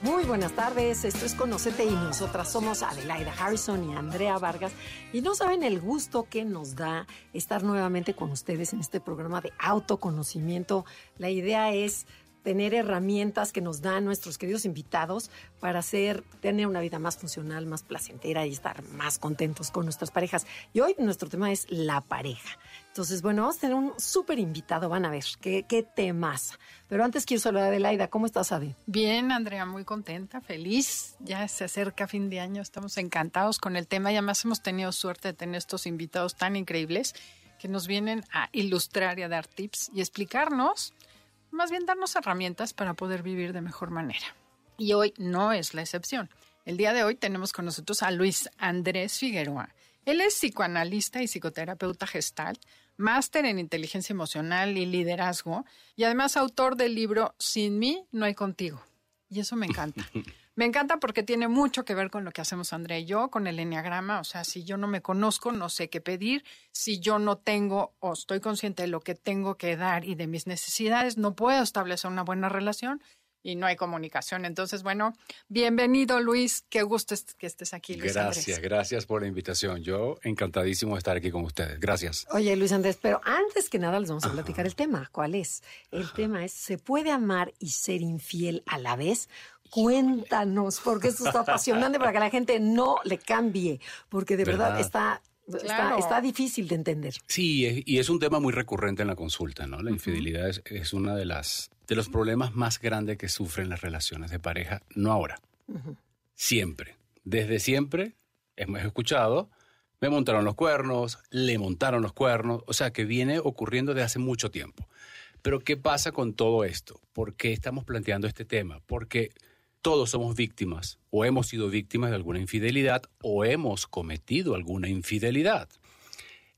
Muy buenas tardes, esto es Conocete y nosotras somos Adelaida Harrison y Andrea Vargas y no saben el gusto que nos da estar nuevamente con ustedes en este programa de autoconocimiento. La idea es tener herramientas que nos dan nuestros queridos invitados para hacer, tener una vida más funcional, más placentera y estar más contentos con nuestras parejas. Y hoy nuestro tema es la pareja. Entonces, bueno, vamos a tener un súper invitado, van a ver qué, qué temas. Pero antes quiero saludar a Adelaida. ¿Cómo estás, Ade? Bien, Andrea, muy contenta, feliz. Ya se acerca fin de año, estamos encantados con el tema y además hemos tenido suerte de tener estos invitados tan increíbles que nos vienen a ilustrar y a dar tips y explicarnos, más bien darnos herramientas para poder vivir de mejor manera. Y hoy no es la excepción. El día de hoy tenemos con nosotros a Luis Andrés Figueroa. Él es psicoanalista y psicoterapeuta gestal, máster en inteligencia emocional y liderazgo y además autor del libro Sin mí no hay contigo. Y eso me encanta. Me encanta porque tiene mucho que ver con lo que hacemos Andrea y yo, con el enneagrama. O sea, si yo no me conozco, no sé qué pedir. Si yo no tengo o estoy consciente de lo que tengo que dar y de mis necesidades, no puedo establecer una buena relación y no hay comunicación. Entonces, bueno, bienvenido Luis, qué gusto que estés aquí. Luis gracias, Andrés. gracias por la invitación. Yo encantadísimo de estar aquí con ustedes. Gracias. Oye, Luis Andrés, pero antes que nada les vamos a platicar el tema. ¿Cuál es? El tema es, ¿se puede amar y ser infiel a la vez? Cuéntanos, porque esto está apasionante para que la gente no le cambie, porque de verdad, ¿Verdad? está, está, Claro. está difícil de entender. Sí, es- y es un tema muy recurrente en la consulta, ¿no? La infidelidad es, es uno de, las, de los problemas más grandes que sufren las relaciones de pareja, no ahora, siempre. Desde siempre hemos escuchado, me montaron los cuernos, le montaron los cuernos, o sea que viene ocurriendo desde hace mucho tiempo. Pero ¿qué pasa con todo esto? ¿Por qué estamos planteando este tema? Porque todos somos víctimas o hemos sido víctimas de alguna infidelidad o hemos cometido alguna infidelidad.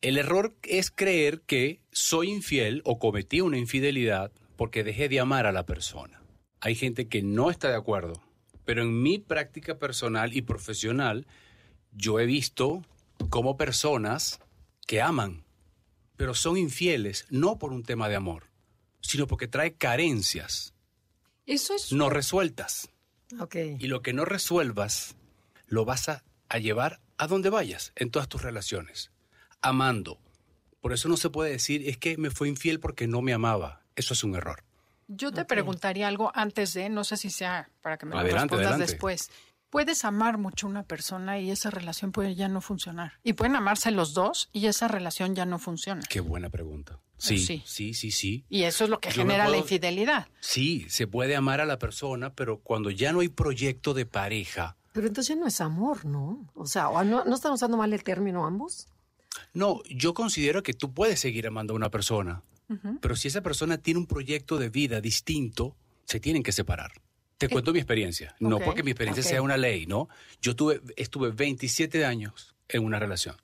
El error es creer que soy infiel o cometí una infidelidad porque dejé de amar a la persona. Hay gente que no está de acuerdo, pero en mi práctica personal y profesional yo he visto como personas que aman, pero son infieles no por un tema de amor, sino porque trae carencias Eso es no resueltas. Ok. Y lo que no resuelvas, lo vas a, a llevar a donde vayas, en todas tus relaciones, amando. Por eso no se puede decir, es que me fue infiel porque no me amaba. Eso es un error. Yo te preguntaría algo antes de, no sé si sea para que me lo Adelante, respondas adelante. después. Puedes amar mucho a una persona y esa relación puede ya no funcionar. Y pueden amarse los dos y esa relación ya no funciona. Qué buena pregunta. Sí, Sí. sí, sí, sí. Y eso es lo que Yo genera la infidelidad. Sí, se puede amar a la persona, pero cuando ya no hay proyecto de pareja, Pero entonces no es amor, ¿no? O sea, ¿o no, ¿no están usando mal el término ambos? no, yo considero que tú puedes seguir amando a una persona, pero si esa persona tiene un proyecto de vida distinto, se tienen que separar. Te cuento mi experiencia, no porque mi experiencia sea una ley, ¿no? Yo tuve, estuve 27 años en una relación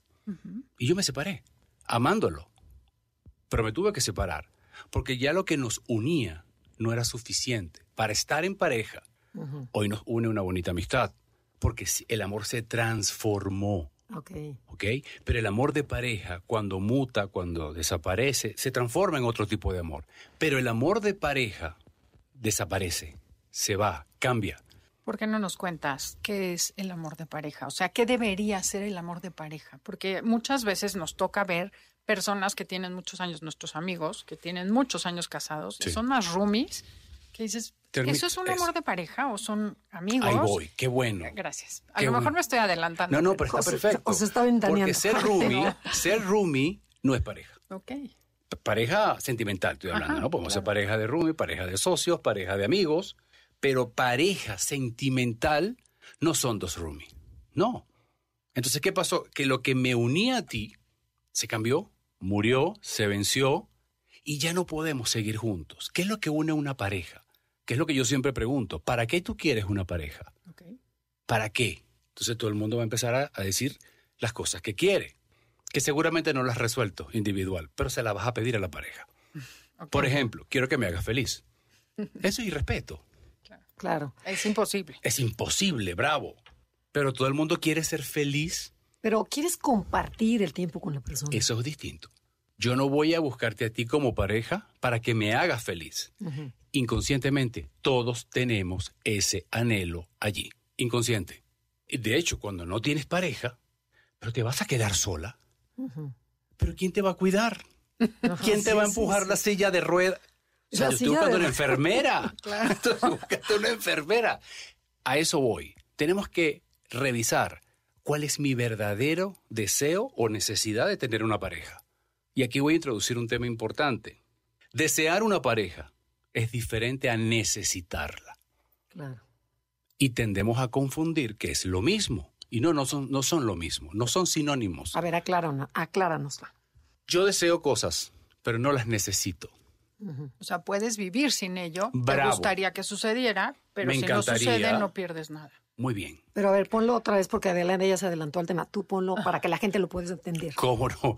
y yo me separé, amándolo, pero me tuve que separar, porque ya lo que nos unía no era suficiente para estar en pareja. Hoy nos une una bonita amistad, porque el amor se transformó. Ok. ¿ok? Pero el amor de pareja, cuando muta, cuando desaparece, se transforma en otro tipo de amor. Pero el amor de pareja desaparece, se va, cambia. ¿Por qué no nos cuentas qué es el amor de pareja? O sea, ¿qué debería ser el amor de pareja? Porque muchas veces nos toca ver personas que tienen muchos años, nuestros amigos, que tienen muchos años casados, y Sí. son más roomies, que dices, Termi- ¿eso es un es- amor de pareja o son amigos? Ahí voy, qué bueno. Gracias. A Qué lo mejor bueno. me estoy adelantando. No, no, pero está se- perfecto. o se está ventaneando. Porque ser roomie, ser roomie no es pareja. Ok. Pareja sentimental, estoy hablando, Ajá, ¿no? Podemos ser claro. pareja de roomie, pareja de socios, pareja de amigos, pero pareja sentimental no son dos roomies. No. Entonces, ¿qué pasó? Que lo que me unía a ti se cambió, murió, se venció y ya no podemos seguir juntos. ¿Qué es lo que une a una pareja? ¿Qué es lo que yo siempre pregunto? ¿Para qué tú quieres una pareja? ¿Para qué? Entonces todo el mundo va a empezar a, a decir las cosas que quiere. que seguramente no la has resuelto individual, pero se la vas a pedir a la pareja. Por ejemplo, quiero que me hagas feliz. Eso es irrespeto. Claro. Es imposible. Es imposible, bravo. Pero todo el mundo quiere ser feliz. Pero quieres compartir el tiempo con la persona. Eso es distinto. Yo no voy a buscarte a ti como pareja para que me hagas feliz. Inconscientemente, todos tenemos ese anhelo allí. Inconsciente. De hecho, cuando no tienes pareja, pero te vas a quedar sola. Pero ¿quién te va a cuidar? ¿Quién te va a empujar la silla de rueda? O sea, yo estoy buscando una enfermera. claro. Estoy buscando una enfermera. A eso voy. Tenemos que revisar cuál es mi verdadero deseo o necesidad de tener una pareja. Y aquí voy a introducir un tema importante. Desear una pareja es diferente a necesitarla. Claro. Y tendemos a confundir que es lo mismo. Y no, no son, no son lo mismo, no son sinónimos. A ver, acláranos, acláranosla. Yo deseo cosas, pero no las necesito. O sea, puedes vivir sin ello. Bravo. Te gustaría que sucediera, pero si no sucede, no pierdes nada. Muy bien. Pero a ver, ponlo otra vez porque Adelante ya se adelantó al tema. Tú ponlo para que la gente lo pueda entender. ¿Cómo no?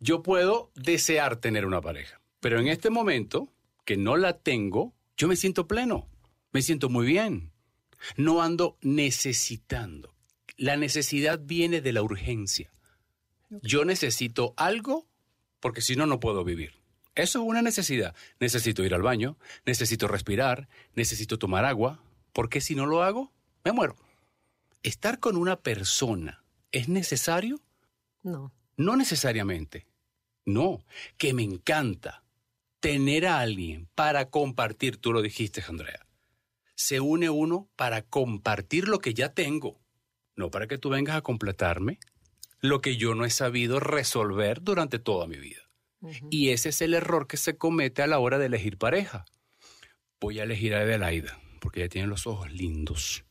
Yo puedo desear tener una pareja, pero en este momento que no la tengo, yo me siento pleno, me siento muy bien. No ando necesitando. La necesidad viene de la urgencia. Yo necesito algo porque si no, no puedo vivir. Eso es una necesidad. Necesito ir al baño, necesito respirar, necesito tomar agua, porque si no lo hago, me muero. ¿Estar con una persona es necesario? No. No necesariamente. No, que me encanta tener a alguien para compartir, tú lo dijiste, Andrea. Se une uno para compartir lo que ya tengo, no para que tú vengas a completarme lo que yo no he sabido resolver durante toda mi vida. Y ese es el error que se comete a la hora de elegir pareja. Voy a elegir a Adelaida, porque ella tiene los ojos lindos.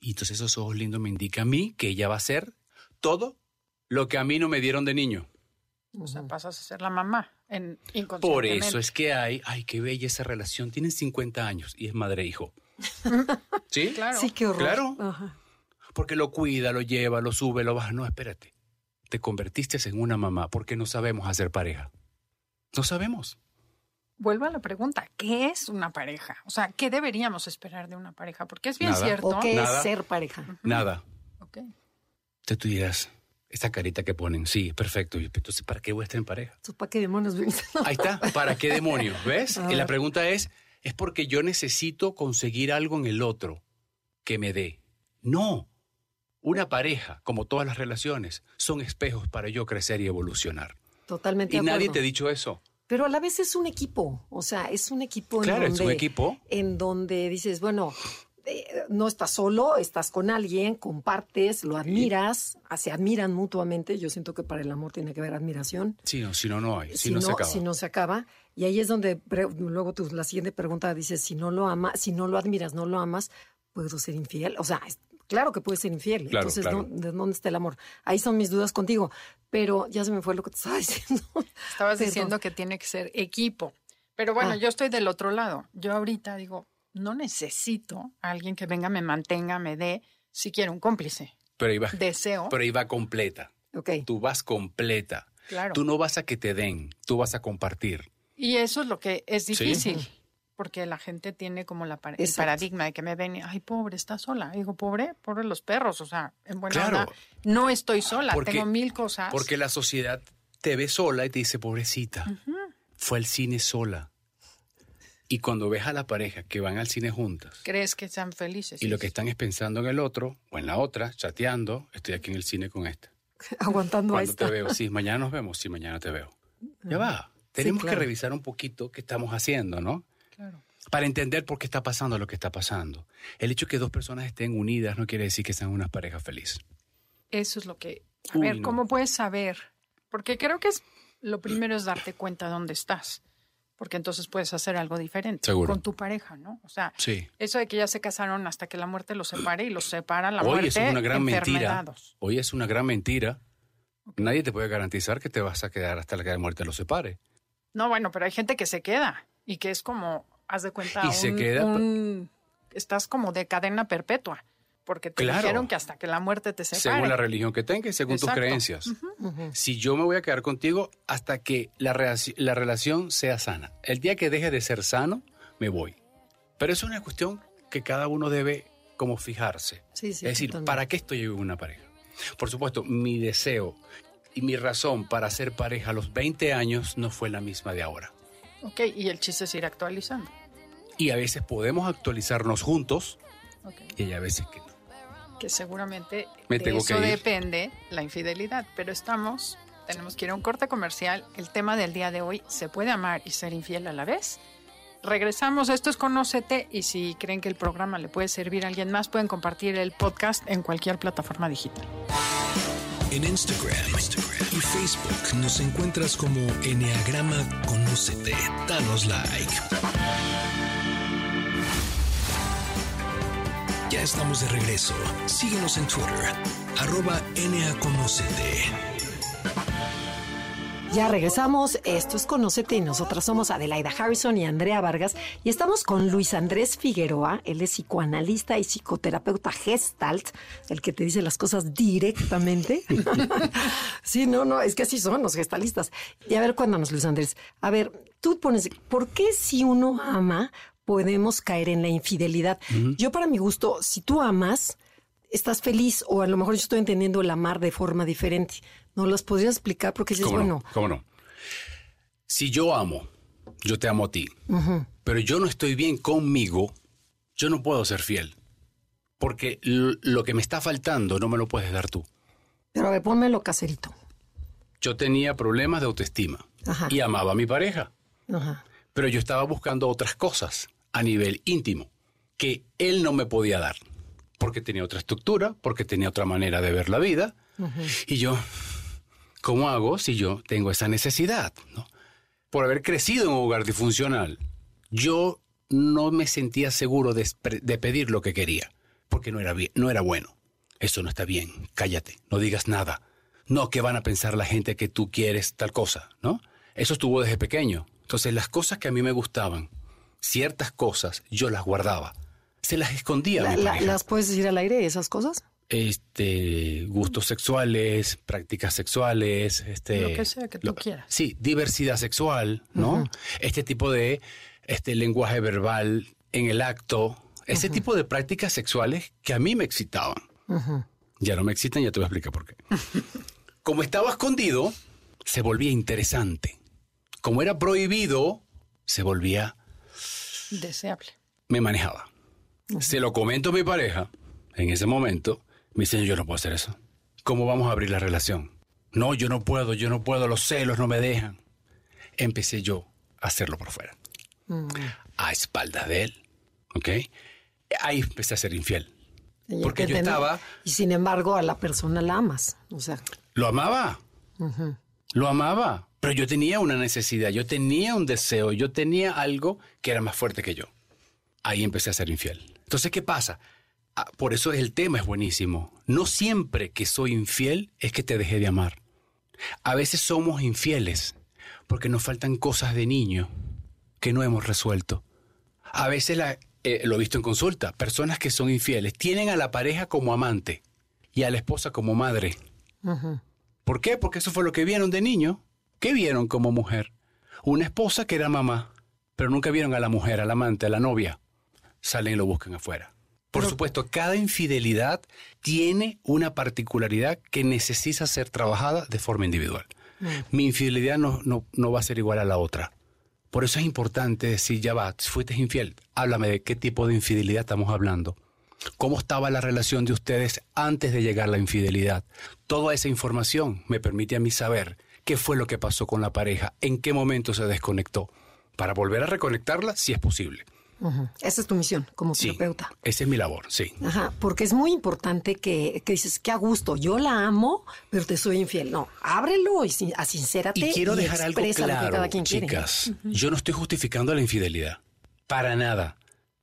Y entonces esos ojos lindos me indican a mí que ella va a ser todo lo que a mí no me dieron de niño. O sea, pasas a ser la mamá en Por eso es que hay, ay, qué bella esa relación. Tienen 50 años y es madre e hijo. ¿Sí? Claro. Sí, qué horror. Claro. Porque lo cuida, lo lleva, lo sube, lo baja. No, espérate. Te convertiste en una mamá porque no sabemos hacer pareja. No sabemos. Vuelvo a la pregunta, ¿qué es una pareja? O sea, ¿qué deberíamos esperar de una pareja? Porque es bien cierto. ¿O qué es ser pareja? Nada. Ok. Te tú dirás, esta carita que ponen, sí, perfecto. Entonces, ¿para qué voy a estar en pareja? ¿Para qué demonios Ahí está, ¿para qué demonios? ¿Ves? Y la pregunta es, es porque yo necesito conseguir algo en el otro que me dé. No. Una pareja, como todas las relaciones, son espejos para yo crecer y evolucionar. Totalmente. Y nadie te ha dicho eso. Pero a la vez es un equipo, o sea, es un equipo claro, en donde, es un equipo. en donde dices, bueno, eh, no estás solo, estás con alguien, compartes, lo admiras, se admiran mutuamente. Yo siento que para el amor tiene que haber admiración. Sí, no, si no, no hay, si, Si no, se acaba. si no se acaba. Y ahí es donde luego tú, la siguiente pregunta dice, si no lo ama, si no lo admiras, no lo amas, puedo ser infiel. O sea, es- claro que puedes ser infiel. Claro, Entonces, claro. ¿dó- ¿de dónde está el amor? Ahí son mis dudas contigo. Pero ya se me fue lo que te estaba diciendo. Estabas Perdón. diciendo que tiene que ser equipo. Pero bueno, Ah. yo estoy del otro lado. Yo ahorita digo, no necesito a alguien que venga, me mantenga, me dé, si quiero un cómplice. Pero ahí va, Deseo. pero ahí va completa. Ok. Tú vas completa. Claro. Tú no vas a que te den, tú vas a compartir. Y eso es lo que es Sí. Porque la gente tiene como la el paradigma de que me ven y, ay, pobre, está sola. Y digo, pobre, pobre los perros. O sea, en buena Claro. onda, no estoy sola, Porque- tengo mil cosas. Porque la sociedad te ve sola y te dice, pobrecita, fue al cine sola. Y cuando ves a la pareja que van al cine juntas Crees que sean felices. y lo que están es pensando en el otro o en la otra, chateando, estoy aquí en el cine con esta. Aguantando a Cuando esta. te veo, sí, mañana nos vemos, sí, mañana te veo. Ya va. Tenemos claro. que revisar un poquito qué estamos haciendo, ¿no? Claro. Para entender por qué está pasando lo que está pasando. El hecho de que dos personas estén unidas no quiere decir que sean unas parejas felices. Eso es lo que... A Uy, ver, no. ¿cómo puedes saber? Porque creo que es lo primero es darte cuenta dónde estás. Porque entonces puedes hacer algo diferente Seguro. con tu pareja, ¿no? O sea, Sí. eso de que ya se casaron hasta que la muerte los separe y los separa la Hoy muerte, es una gran mentira. Hoy es una gran mentira. Nadie te puede garantizar que te vas a quedar hasta la que la muerte los separe. No, bueno, pero hay gente que se queda y que es como, haz de cuenta, Y se un- queda, un- estás como de cadena perpetua. porque te Claro. dijeron que hasta que la muerte te separe. Según la religión que tengas y según tus Exacto. creencias. Si yo me voy a quedar contigo hasta que la, la relación sea sana. El día que deje de ser sano, me voy. Pero es una cuestión que cada uno debe como fijarse. Sí, sí, es decir, totalmente. ¿para qué estoy yo en una pareja? Por supuesto, mi deseo y mi razón para ser pareja a los 20 años no fue la misma de ahora. Ok, y el chiste es ir actualizando. Y a veces podemos actualizarnos juntos Ok. y hay a veces que no. Que seguramente Me de tengo eso que depende la infidelidad. Pero estamos, tenemos que ir a un corte comercial. El tema del día de hoy, ¿se puede amar y ser infiel a la vez? Regresamos, esto es Conócete y si creen que el programa le puede servir a alguien más, pueden compartir el podcast en cualquier plataforma digital. En Instagram, Instagram y Facebook nos encuentras como Enneagrama Conócete. Danos like. Ya estamos de regreso. Síguenos en Twitter, arroba NAConócete. Ya regresamos. Esto es Conócete y nosotras somos Adelaida Harrison y Andrea Vargas. Y estamos con Luis Andrés Figueroa. Él es psicoanalista y psicoterapeuta gestalt, el que te dice las cosas directamente. sí, no, no, es que así son los gestalistas. Y a ver, cuéntanos, Luis Andrés. A ver, tú pones, ¿por qué si uno ama podemos caer en la infidelidad? Yo, para mi gusto, si tú amas, estás feliz o a lo mejor yo estoy entendiendo el amar de forma diferente. ¿No las podrías explicar? Porque dices, ¿Cómo bueno, no? ¿Cómo no? Si yo amo, yo te amo a ti, pero yo no estoy bien conmigo, yo no puedo ser fiel. Porque lo que me está faltando no me lo puedes dar tú. pero a ver, pónmelo caserito. Yo tenía problemas de autoestima Ajá. y amaba a mi pareja, Ajá. pero yo estaba buscando otras cosas a nivel íntimo que él no me podía dar. Porque tenía otra estructura, porque tenía otra manera de ver la vida. Y yo, ¿cómo hago si yo tengo esa necesidad? ¿no? Por haber crecido en un hogar disfuncional, yo no me sentía seguro de, pedir lo que quería, porque no era, bien, no era bueno. Eso no está bien, cállate, no digas nada. No, que van a pensar la gente que tú quieres tal cosa, ¿no? Eso estuvo desde pequeño. Entonces las cosas que a mí me gustaban, ciertas cosas, yo las guardaba. Se las escondía a La- mi la- pareja ¿Las puedes decir al aire esas cosas? Este gustos sexuales, prácticas sexuales, este Lo que sea que tú quieras. Sí, diversidad sexual, ¿no? Este tipo de este lenguaje verbal en el acto, ese tipo de prácticas sexuales que a mí me excitaban. Ya no me excitan, ya te voy a explicar por qué. Como estaba escondido, se volvía interesante. Como era prohibido, se volvía Deseable. me manejaba. Se lo comento a mi pareja en ese momento. Me dice, yo no puedo hacer eso. ¿Cómo vamos a abrir la relación? No, yo no puedo, yo no puedo, los celos no me dejan. Empecé yo a hacerlo por fuera. A espaldas de él. ¿Ok? Ahí empecé a ser infiel. Y Porque que yo tener- estaba- Y sin embargo, a la persona la amas. O sea, Lo amaba. Lo amaba. Pero yo tenía una necesidad, yo tenía un deseo, yo tenía algo que era más fuerte que yo. Ahí empecé a ser infiel. Entonces, ¿qué pasa? Ah, por eso el tema es buenísimo. No siempre que soy infiel es que te dejé de amar. A veces somos infieles porque nos faltan cosas de niño que no hemos resuelto. A veces, la- eh, lo he visto en consulta, personas que son infieles tienen a la pareja como amante y a la esposa como madre. ¿Por qué? Porque eso fue lo que vieron de niño. ¿Qué vieron como mujer? Una esposa que era mamá, pero nunca vieron a la mujer, al amante, a la novia. Salen y lo buscan afuera. Por supuesto, cada infidelidad tiene una particularidad que necesita ser trabajada de forma individual. Mi infidelidad no, no, no va a ser igual a la otra. Por eso es importante decir, ya va, fuiste infiel, háblame de qué tipo de infidelidad estamos hablando. ¿Cómo estaba la relación de ustedes antes de llegar la infidelidad? Toda esa información me permite a mí saber qué fue lo que pasó con la pareja, en qué momento se desconectó, para volver a reconectarla si es posible. Esa es tu misión como Sí, terapeuta. esa es mi labor, sí. Ajá, porque es muy importante que, que dices, que a gusto, yo la amo, pero te soy infiel. No, ábrelo y sin- asincérate Y quiero dejar algo claro, cada quien chicas. Yo no estoy justificando la infidelidad. Para nada.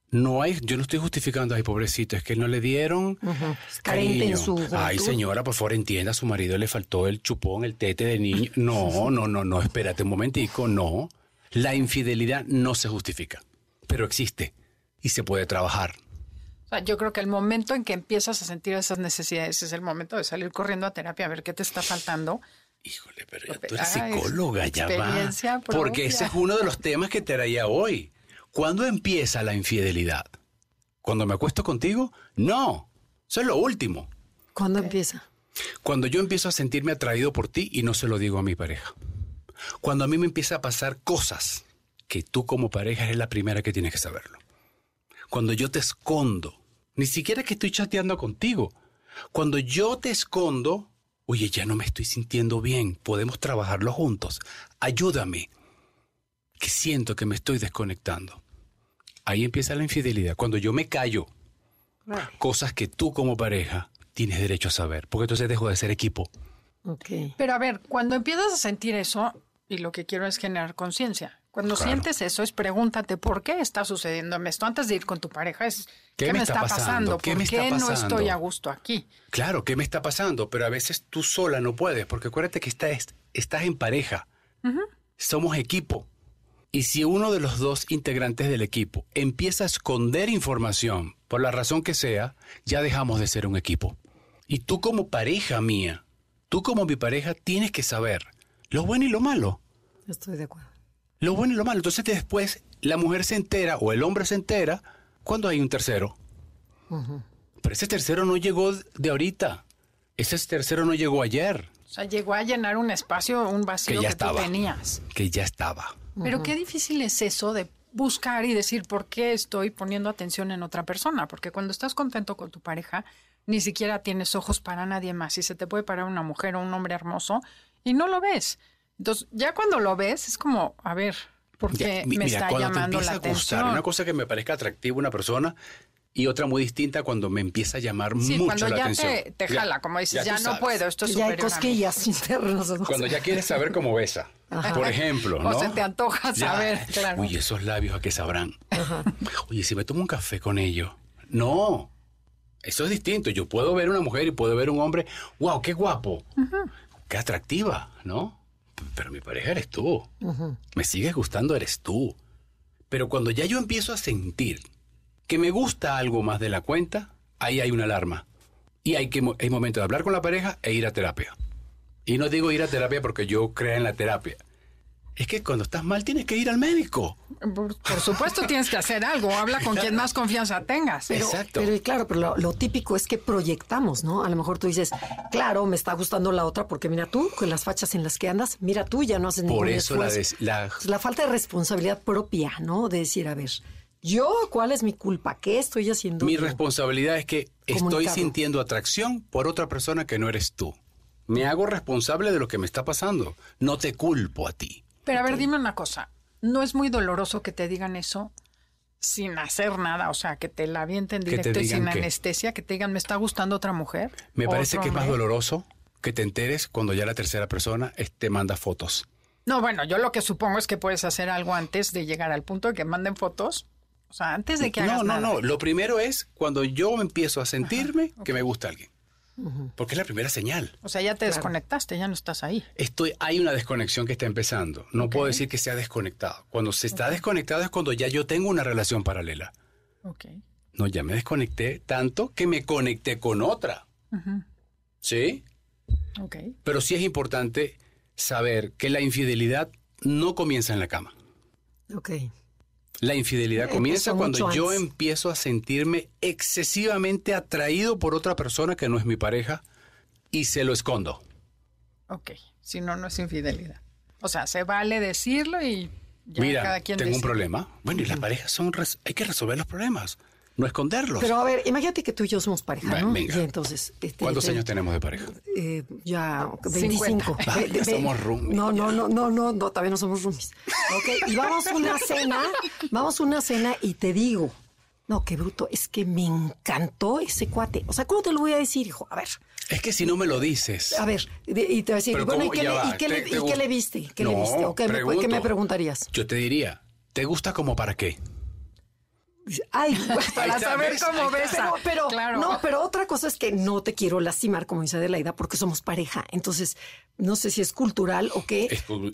No hay, yo no estoy justificando, ay, pobrecito, es que no le dieron Es carente en cariño. su Ay, señora, por favor, entienda, a su marido le faltó el chupón, el tete de niño. No, no, no, no, espérate un momentico, no. La infidelidad no se justifica, pero existe y se puede trabajar. O yo creo que el momento en que empiezas a sentir esas necesidades es el momento de salir corriendo a terapia a ver qué te está faltando. Híjole, pero ya tú eres psicóloga, ya va. Porque ese es uno de los temas que te traía hoy. ¿Cuándo empieza la infidelidad? ¿Cuando me acuesto contigo? No, eso es lo último. ¿Cuándo empieza? Cuando yo empiezo a sentirme atraído por ti y no se lo digo a mi pareja. Cuando a mí me empieza a pasar cosas que tú como pareja eres la primera que tienes que saberlo. Cuando yo te escondo ni siquiera que estoy chateando contigo. Cuando yo te escondo, oye, ya no me estoy sintiendo bien, podemos trabajarlo juntos. Ayúdame, que siento que me estoy desconectando. Ahí empieza la infidelidad. Cuando yo me callo, cosas que tú como pareja tienes derecho a saber, porque entonces dejo de ser equipo. Okay. Pero a ver, cuando empiezas a sentir eso, y lo que quiero es generar conciencia, cuando sientes eso, es pregúntate por qué está sucediendo esto. Antes de ir con tu pareja, es ¿qué, me, está, pasando? ¿Qué ¿Por qué no estoy a gusto aquí? Claro, ¿qué me está pasando? Pero a veces tú sola no puedes, porque acuérdate que estás, estás en pareja. Somos equipo. Y si uno de los dos integrantes del equipo empieza a esconder información, por la razón que sea, ya dejamos de ser un equipo. Y tú como pareja mía, tú como mi pareja, tienes que saber lo bueno y lo malo. Estoy de acuerdo lo bueno y lo malo. Entonces después la mujer se entera o el hombre se entera cuando hay un tercero. Pero ese tercero no llegó de ahorita. Ese tercero no llegó ayer. O sea, llegó a llenar un espacio, un vacío que, ya estaba, tú tenías. Que ya estaba. Pero qué difícil es eso de buscar y decir por qué estoy poniendo atención en otra persona. Porque cuando estás contento con tu pareja, ni siquiera tienes ojos para nadie más. Y se te puede parar una mujer o un hombre hermoso y no lo ves. Entonces, ya cuando lo ves, es como, a ver, ¿por qué me está llamando la atención? una cosa que me parezca atractiva una persona y otra muy distinta cuando me empieza a llamar mucho la atención. Te, te jala, como dices, ya, no puedo, esto es Ya hay cosquillas internas. Cuando ya quieres saber cómo besa, por ejemplo, ¿no? O se te antoja saber, Uy, esos labios a qué sabrán. Oye, si me tomo un café con ellos. No, eso es distinto. Yo puedo ver una mujer y puedo ver un hombre. ¡Wow, qué guapo! ¡Qué atractiva! ¿No? Pero mi pareja eres tú. Me sigues gustando, eres tú. Pero cuando ya yo empiezo a sentir que me gusta algo más de la cuenta, ahí hay una alarma. Y hay, que, hay momento de hablar con la pareja e ir a terapia. Y no digo ir a terapia porque yo crea en la terapia es que cuando estás mal tienes que ir al médico. Por, supuesto tienes que hacer algo, habla con quien más confianza tengas. Exacto. Pero claro, pero lo, típico es que proyectamos, ¿no? A lo mejor tú dices, claro, me está gustando la otra porque mira tú, con las fachas en las que andas, mira tú, ya no haces ningún Por eso La, la falta de responsabilidad propia, ¿no? De decir, a ver, yo, ¿cuál es mi culpa? ¿Qué estoy haciendo? Mi responsabilidad es que estoy sintiendo atracción por otra persona que no eres tú. Me hago responsable de lo que me está pasando. No te culpo a ti. Pero a ver, dime una cosa. ¿No es muy doloroso que te digan eso sin hacer nada? O sea, que te la avienten directo y sin anestesia, que te digan, me está gustando otra mujer. Me parece que es más doloroso que te enteres cuando ya la tercera persona te manda fotos. No, bueno, yo lo que supongo es que puedes hacer algo antes de llegar al punto de que manden fotos. O sea, antes de que hagas No, no, no. Lo primero es cuando yo empiezo a sentirme que me gusta alguien. Porque es la primera señal. O sea, ya te desconectaste, ya no estás ahí. Estoy, hay una desconexión que está empezando. No puedo decir que sea desconectado. Cuando se está desconectado es cuando ya yo tengo una relación paralela. Ok. No, ya me desconecté tanto que me conecté con otra. ¿Sí? Ok. Pero sí es importante saber que la infidelidad no comienza en la cama. Ok. La infidelidad comienza cuando yo empiezo a sentirme excesivamente atraído por otra persona que no es mi pareja y se lo escondo. Ok, si no, no es infidelidad. O sea, se vale decirlo y ya cada quien tengo un problema. Bueno, y las parejas son... hay que resolver los problemas no esconderlos. Pero a ver, imagínate que tú y yo somos pareja, ¿no? Y entonces, este, ¿Cuántos años tenemos de pareja? Eh, ya 25. somos roomies. No, no, no, no, no, no, todavía no somos roomies. Ok, y vamos a una cena, vamos a una cena y te digo, no, qué bruto, es que me encantó ese cuate. O sea, ¿cómo te lo voy a decir, hijo? A ver. Es que si no me lo dices. A ver, y te voy a decir, bueno, ¿y qué, le, y qué, le, viste? ¿Qué le viste? ¿O qué, ¿Qué me preguntarías? Yo te diría, ¿te gusta como para qué? Ay, para saber cómo ves. Pero, no, pero otra cosa es que no te quiero lastimar, como dice Adelaida, porque somos pareja. Entonces, no sé si es cultural o qué.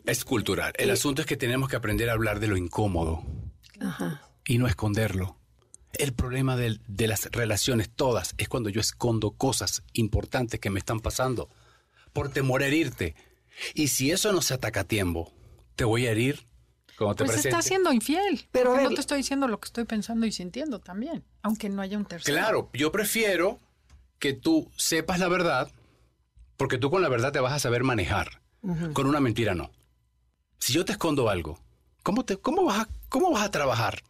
Es, cultural. El eh, asunto es que tenemos que aprender a hablar de lo incómodo. Y no esconderlo. El problema de, de las relaciones todas es cuando yo escondo cosas importantes que me están pasando por temor a herirte. Y si eso no se ataca a tiempo, te voy a herir te Pues presente. está siendo infiel. Pero, no te estoy diciendo lo que estoy pensando y sintiendo también, aunque no haya un tercero. Claro, yo prefiero que tú sepas la verdad, porque tú con la verdad te vas a saber manejar. Con una mentira no. Si yo te escondo algo, ¿cómo, te, cómo, vas a, ¿cómo vas a trabajar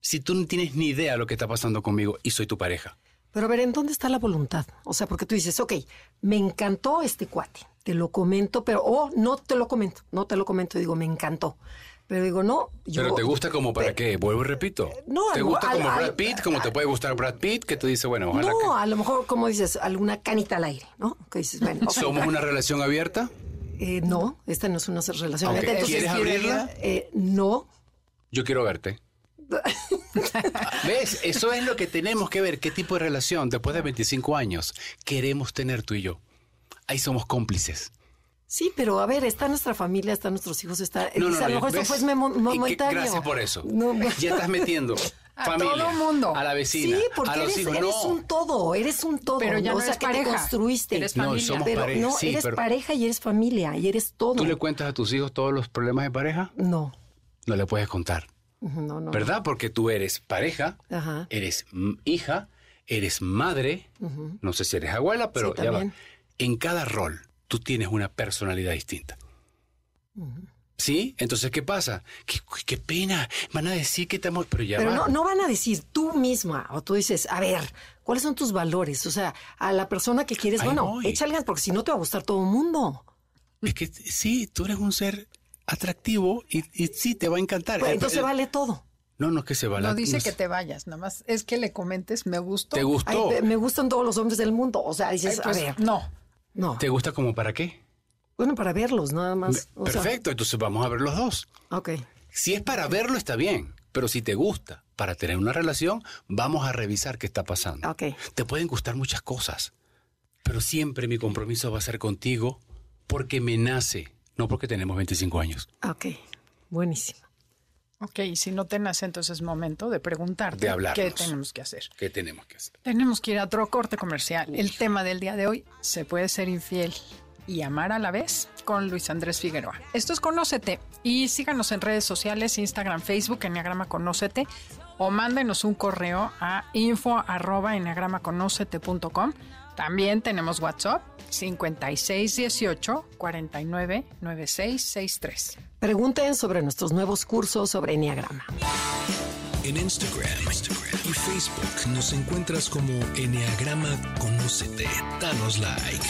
si tú no tienes ni idea de lo que está pasando conmigo y soy tu pareja? Pero a ver, ¿en dónde está la voluntad? O sea, porque tú dices, ok, me encantó este cuate, te lo comento, pero, oh, no te lo comento, no te lo comento, digo, me encantó. Pero digo, no, yo... Pero te gusta como para qué, vuelvo y repito. No, ¿Te gusta al- como al- Brad Pitt, como te puede gustar Brad Pitt, que tú dices, bueno, ojalá No, a lo mejor, como dices, alguna canita al aire, ¿no? Que dices, bueno. ¿Somos una relación abierta? Eh, no, esta no es una relación. Abierta, ¿quieres abrirla? eh, no. Yo quiero verte. ¿Ves? Eso es lo que tenemos que ver. ¿Qué tipo de relación después de 25 años queremos tener tú y yo? Ahí somos cómplices. Sí, pero a ver, está nuestra familia, están nuestros hijos, está... No, no, a lo no, mejor eso fue momentario. Gracias por eso. No, Ya estás metiendo A familia, todo mundo. a la vecina, Sí, a porque los eres, hijos. eres no. un todo, eres un todo. Pero ya o no sea, eres que te pareja, construiste. eres No, familia. somos pero pareja, no, sí, eres pero- pareja y eres familia y eres todo. ¿Tú le cuentas a tus hijos todos los problemas de pareja? No, No le puedes contar, no, no. ¿verdad? Porque tú eres pareja, Ajá. eres hija, eres madre, no sé si eres abuela, pero Sí, ya va. En cada rol tú tienes una personalidad distinta. ¿Sí? Entonces, ¿qué pasa? ¿Qué, qué pena, van a decir que estamos... Pero ya Pero va. no, no van a decir tú misma, o tú dices, a ver, ¿cuáles son tus valores? O sea, a la persona que quieres, Ahí bueno, voy. échale ganas, porque si no te va a gustar todo el mundo. Es que sí, tú eres un ser atractivo y, y sí, te va a encantar. Pues, entonces el- vale todo. No, no es que se va No dice no que te vayas, nada más es que le comentes, me gustó. ¿Te gustó? me gustan todos los hombres del mundo. O sea, dices, Ay, pues, a ver, No. No. ¿Te gusta como para qué? Bueno, para verlos, nada más. O sea, Perfecto, entonces vamos a ver los dos. ok. Si es para verlo, está bien. Pero si te gusta para tener una relación, vamos a revisar qué está pasando. Ok. Te pueden gustar muchas cosas, pero siempre mi compromiso va a ser contigo porque me nace, no porque tenemos 25 años. Ok, buenísimo. Ok, y si no te nace, entonces es momento de preguntarte De hablarnos. qué tenemos que hacer. ¿Qué tenemos que hacer? Tenemos que ir a otro corte comercial. El tema del día de hoy, ¿se puede ser infiel y amar a la vez? Con Luis Andrés Figueroa. Esto es Conócete y síganos en redes sociales, Instagram, Facebook, Enneagrama Conócete o mándenos un correo a info arroba enneagramaconócete.com. También tenemos WhatsApp 5618 49 9663. Pregunten sobre nuestros nuevos cursos sobre Enneagrama. En Instagram, Instagram y Facebook nos encuentras como Enneagrama Conócete. Danos like.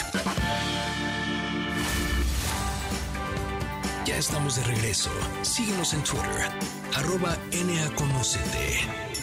Ya estamos de regreso. Síguenos en Twitter, arroba NAConócete.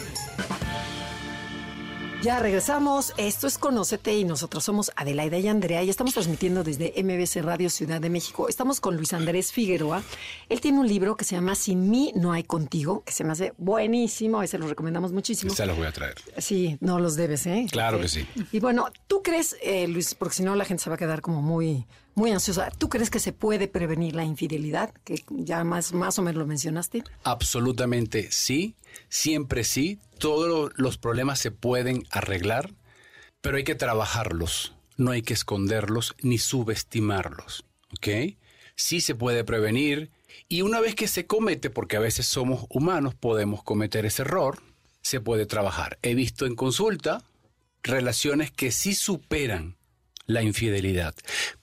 Ya regresamos. Esto es Conócete y nosotros somos Adelaida y Andrea y estamos transmitiendo desde MBC Radio Ciudad de México. Estamos con Luis Andrés Figueroa. Él tiene un libro que se llama Sin mí no hay contigo, que se me hace buenísimo. Ese lo recomendamos muchísimo. Se los voy a traer. Sí, no los debes, ¿eh? Claro que sí. Y bueno, ¿tú crees, eh, Luis, porque si no la gente se va a quedar como muy, muy ansiosa, ¿tú crees que se puede prevenir la infidelidad? Que ya más, más o menos lo mencionaste. Absolutamente sí, siempre sí. Todos los problemas se pueden arreglar, pero hay que trabajarlos. No hay que esconderlos ni subestimarlos. ¿Ok? Sí se puede prevenir. Y una vez que se comete, porque a veces somos humanos, podemos cometer ese error, se puede trabajar. He visto en consulta relaciones que sí superan la infidelidad,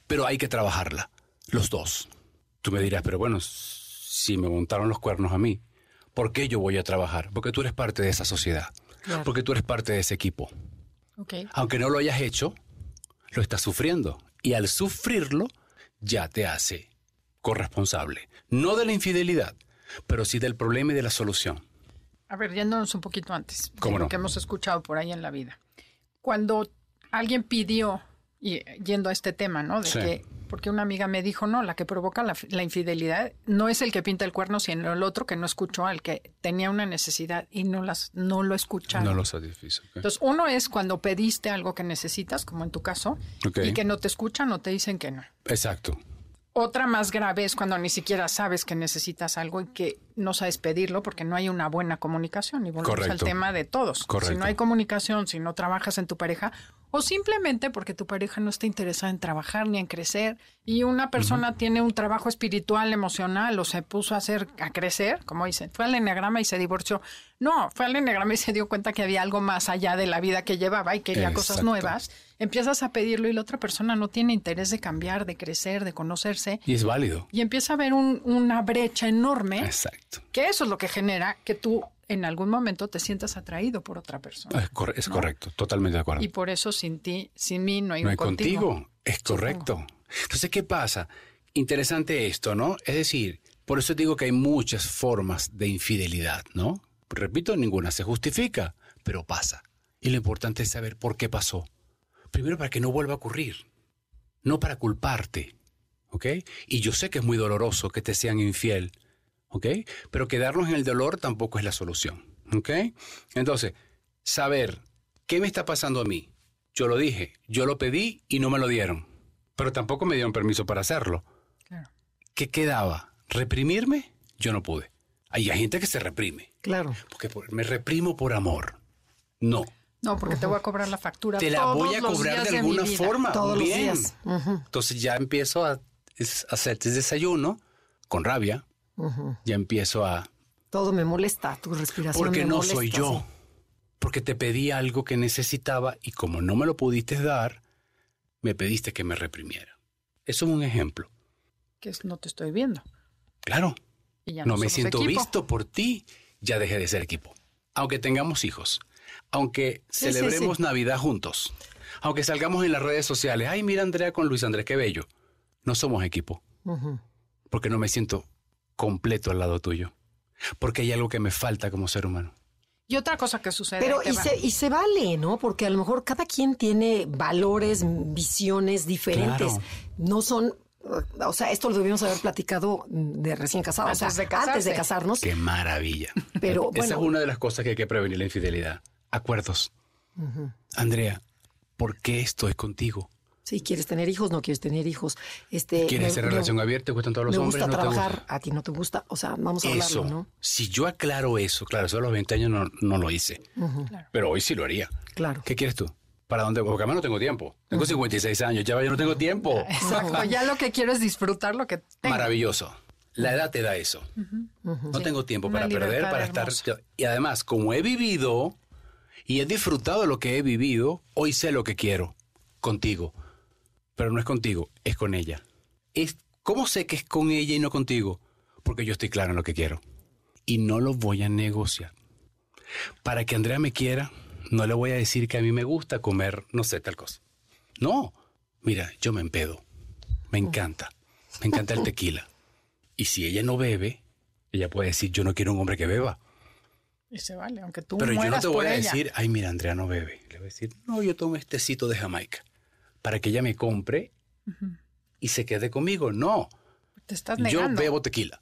pero hay que trabajarla, los dos. Tú me dirás, pero bueno, si me montaron los cuernos a mí, ¿por qué yo voy a trabajar? Porque tú eres parte de esa sociedad, Claro. porque tú eres parte de ese equipo. Aunque no lo hayas hecho, lo estás sufriendo. Y al sufrirlo, ya te hace corresponsable. No de la infidelidad, pero sí del problema y de la solución. A ver, yéndonos un poquito antes, de ¿Cómo lo que hemos escuchado por ahí en la vida. Cuando alguien pidió, y yendo a este tema, ¿no? De Sí. que, porque una amiga me dijo, no, la que provoca la, la infidelidad no es el que pinta el cuerno, sino el otro que no escuchó al que tenía una necesidad y no, las, no lo escucharon. No lo satisfizo. ¿ok? Entonces, uno es cuando pediste algo que necesitas, como en tu caso, y que no te escuchan o te dicen que no. Exacto. Otra más grave es cuando ni siquiera sabes que necesitas algo y que no sabes pedirlo porque no hay una buena comunicación. Y volvemos al Correcto. tema de todos. Si Correcto. no hay comunicación, si no trabajas en tu pareja, o simplemente porque tu pareja no está interesada en trabajar ni en crecer, y una persona tiene un trabajo espiritual, emocional, o se puso a hacer, a crecer, como dicen, fue al enneagrama y se divorció. No, fue al enneagrama y se dio cuenta que había algo más allá de la vida que llevaba y quería cosas Exacto. nuevas. Empiezas a pedirlo y la otra persona no tiene interés de cambiar, de crecer, de conocerse. Y es válido. Y empieza a haber un- una brecha enorme, Exacto. que eso es lo que genera que tú en algún momento te sientas atraído por otra persona. Es, cor- es correcto, totalmente de acuerdo. Y por eso sin ti, sin mí no hay no un hay contigo. Es Supongo. correcto. Entonces, ¿qué pasa? Interesante esto, ¿no? Es decir, por eso digo que hay muchas formas de infidelidad, ¿no? Repito, ninguna se justifica, pero pasa. Y lo importante es saber por qué pasó. Primero para que no vuelva a ocurrir, no para culparte, ¿ok? Y yo sé que es muy doloroso que te sean infiel, ¿ok? Pero quedarnos en el dolor tampoco es la solución, ¿ok? Entonces, saber qué me está pasando a mí. Yo lo dije, yo lo pedí y no me lo dieron, pero tampoco me dieron permiso para hacerlo. Claro. ¿Qué quedaba? ¿Reprimirme? Yo no pude. Hay gente que se reprime, Claro. porque por- me reprimo por amor. No, No, porque te voy a cobrar la factura. te la todos voy a cobrar de alguna forma. Todos los Bien. Entonces ya empiezo a es- hacerte desayuno con rabia. Ya empiezo a... Todo me molesta, tu respiración. Porque me no molesta, soy yo. sí. Porque te pedí algo que necesitaba y como no me lo pudiste dar, me pediste que me reprimiera. Eso es un ejemplo. Que es, no te estoy viendo. Claro, Y ya no, no, me siento equipo. visto por ti, ya dejé de ser equipo. Aunque tengamos hijos, aunque Sí, celebremos sí. Navidad juntos, aunque salgamos en las redes sociales, ay, mira Andrea con Luis Andrés, qué bello. No somos equipo, porque no me siento completo al lado tuyo, porque hay algo que me falta como ser humano. Y otra cosa que sucede. Pero y se, y se vale, ¿no? Porque a lo mejor cada quien tiene valores, visiones diferentes. Claro. No son, o sea, esto lo debíamos haber platicado de recién casados. Antes o sea, de casarse. antes de casarnos. Qué maravilla. Pero Esa es una de las cosas que hay que prevenir la infidelidad. Acuerdos. Andrea, ¿por qué estoy contigo? si quieres tener hijos, no quieres tener hijos. Este, ¿Quieres me- relación abierta? ¿Te gustan todos los me hombres? gusta ¿No te trabajar, gusta? a ti no te gusta. O sea, vamos a Eso. hablarlo, ¿no? Si yo aclaro eso, claro, eso a los 20 años no, no lo hice. Pero hoy sí lo haría. Claro. ¿Qué quieres tú? ¿Para dónde? Porque además no tengo tiempo. Tengo 56 años, ya yo no tengo tiempo. Exacto. Ya lo que quiero es disfrutar lo que tengo. Maravilloso. La edad te da eso. No tengo tiempo Una para perder, para estar... Y además, como he vivido y he disfrutado lo que he vivido, hoy sé lo que quiero contigo. Pero no es contigo, es con ella. Es, ¿Cómo sé que es con ella y no contigo? Porque yo estoy claro en lo que quiero. Y no lo voy a negociar. Para que Andrea me quiera, no le voy a decir que a mí me gusta comer, no sé, tal cosa. No, mira, yo me empedo. Me encanta. Me encanta el tequila. Y si ella no bebe, ella puede decir, yo no quiero un hombre que beba. Y se vale, aunque tú Pero yo no te voy a ella. decir, ay, mira, Andrea no bebe. Le voy a decir, no, yo tomo este cito de Jamaica. Para que ella me compre y se quede conmigo. No, Te estás yo negando. bebo tequila.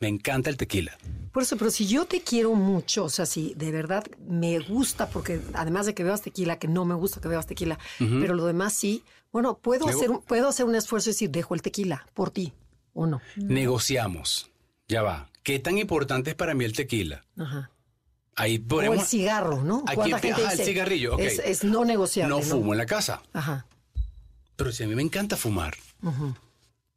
Me encanta el tequila. Por eso, pero si yo te quiero mucho, o sea, si de verdad me gusta, porque además de que bebas tequila, que no me gusta que bebas tequila, pero lo demás sí, bueno, puedo Luego- hacer, un- puedo hacer un esfuerzo y decir, dejo el tequila por ti, o no. Negociamos. Ya va. ¿Qué tan importante es para mí el tequila? Ajá. Ahí O el cigarro, ¿no? Aquí ¿Cuánta empie- gente ajá, el dice, cigarrillo, es, es no negociable. no fumo en la casa. Ajá. Pero si a mí me encanta fumar.